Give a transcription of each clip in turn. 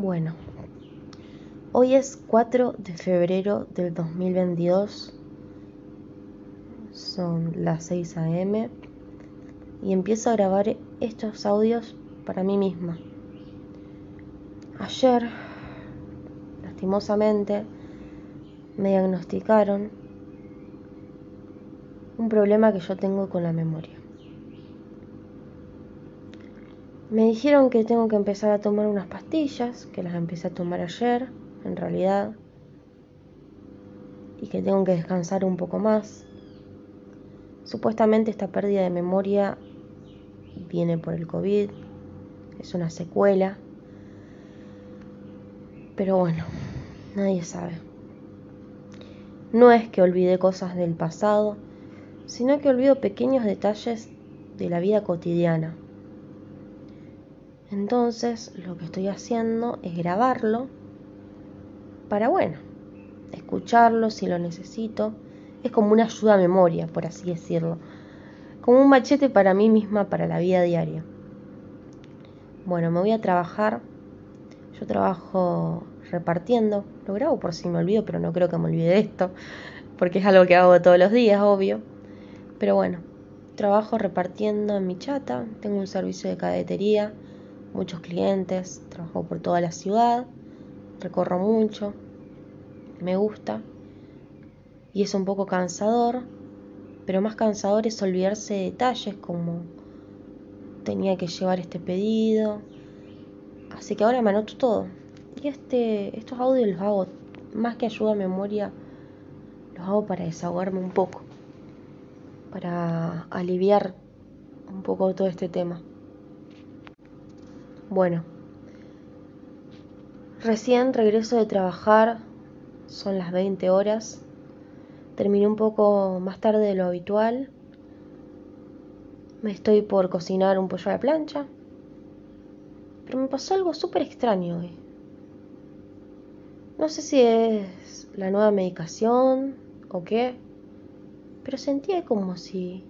Bueno, hoy es 4 de febrero del 2022, son las 6 a.m. y empiezo a grabar estos audios para mí misma. Ayer, lastimosamente, me diagnosticaron un problema que yo tengo con la memoria. Me dijeron que tengo que empezar a tomar unas pastillas, que las empecé a tomar ayer, en realidad, y que tengo que descansar un poco más. Supuestamente esta pérdida de memoria viene por el COVID, es una secuela, pero bueno, nadie sabe. No es que olvide cosas del pasado, sino que olvido pequeños detalles de la vida cotidiana entonces lo que estoy haciendo es grabarlo para, bueno, escucharlo si lo necesito. Es como una ayuda a memoria, por así decirlo. Como un machete para mí misma, para la vida diaria. Bueno, me voy a trabajar. Yo trabajo repartiendo. Lo grabo por si me olvido, pero no creo que me olvide de esto. Porque es algo que hago todos los días, obvio. Pero bueno, trabajo repartiendo en mi chata. Tengo un servicio de cadetería muchos clientes, trabajo por toda la ciudad, recorro mucho, me gusta y es un poco cansador, pero más cansador es olvidarse de detalles como tenía que llevar este pedido, así que ahora me anoto todo. Y este, estos audios los hago más que ayuda a memoria, los hago para desahogarme un poco, para aliviar un poco todo este tema. Bueno, recién regreso de trabajar, son las 20 horas, terminé un poco más tarde de lo habitual, me estoy por cocinar un pollo a la plancha, pero me pasó algo súper extraño hoy. No sé si es la nueva medicación o qué, pero sentía como si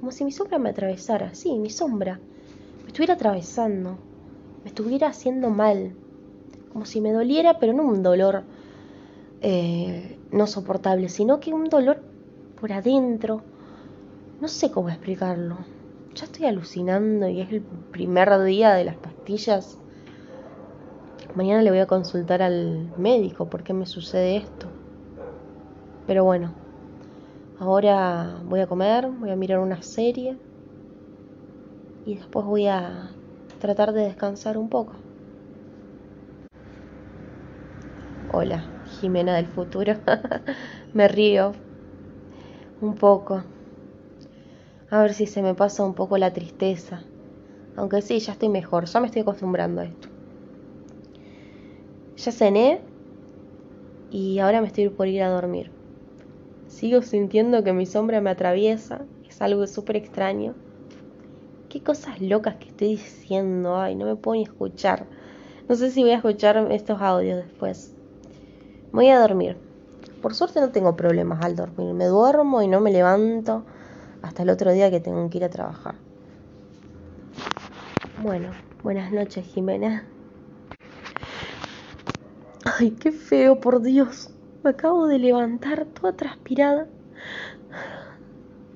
como si mi sombra me atravesara, sí, mi sombra estuviera atravesando, me estuviera haciendo mal, como si me doliera, pero no un dolor eh, no soportable, sino que un dolor por adentro. No sé cómo explicarlo. Ya estoy alucinando y es el primer día de las pastillas. Mañana le voy a consultar al médico por qué me sucede esto. Pero bueno, ahora voy a comer, voy a mirar una serie y después voy a tratar de descansar un poco. Hola, Jimena del futuro. me río un poco. A ver si se me pasa un poco la tristeza. Aunque sí, ya estoy mejor, ya me estoy acostumbrando a esto. Ya cené y ahora me estoy por ir a dormir. Sigo sintiendo que mi sombra me atraviesa, es algo súper extraño qué cosas locas que estoy diciendo. Ay, no me puedo ni escuchar. No sé si voy a escuchar estos audios después. Voy a dormir. Por suerte no tengo problemas al dormir. Me duermo y no me levanto hasta el otro día que tengo que ir a trabajar. Bueno, buenas noches, Jimena. Ay, qué feo, por Dios. Me acabo de levantar toda transpirada,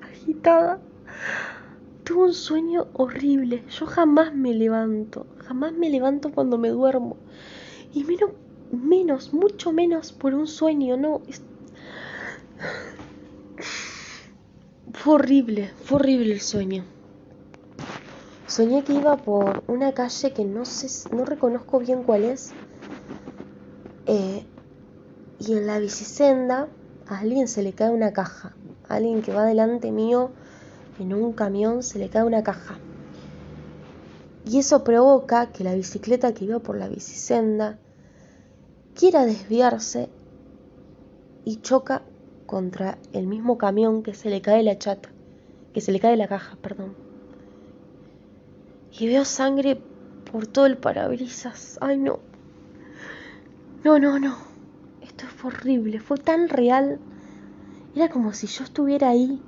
agitada. Tuve un sueño horrible. Yo jamás me levanto. Jamás me levanto cuando me duermo. Y menos, menos, mucho menos por un sueño, ¿no? Fue horrible, fue horrible el sueño. Soñé que iba por una calle que no sé, no reconozco bien cuál es. Eh, y en la bicisenda a alguien se le cae una caja. alguien que va delante mío en un camión se le cae una caja. Y eso provoca que la bicicleta que iba por la bicisenda quiera desviarse y choca contra el mismo camión que se le cae la chata, que se le cae la caja, perdón. Y veo sangre por todo el parabrisas. Ay, no. No, no, no. Esto fue horrible, fue tan real. Era como si yo estuviera ahí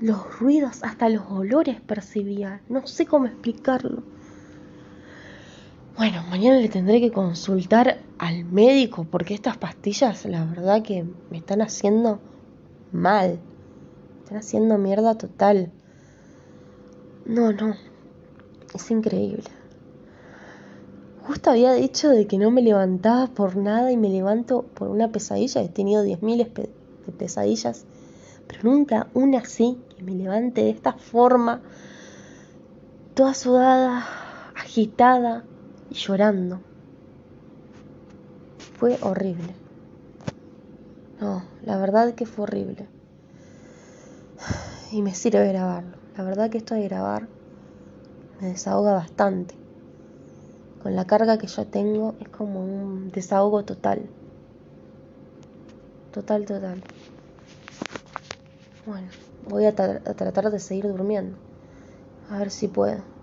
los ruidos, hasta los olores percibía. No sé cómo explicarlo. Bueno, mañana le tendré que consultar al médico porque estas pastillas, la verdad que me están haciendo mal. Están haciendo mierda total. No, no. Es increíble. Justo había dicho de que no me levantaba por nada y me levanto por una pesadilla. He tenido 10.000 de pesadillas, pero nunca una así, que me levante de esta forma, toda sudada, agitada y llorando. Fue horrible. No, la verdad que fue horrible. Y me sirve grabarlo. La verdad que esto de grabar me desahoga bastante. Con la carga que yo tengo es como un desahogo total. Total, total. Bueno, voy a, tratar de seguir durmiendo. A ver si puedo.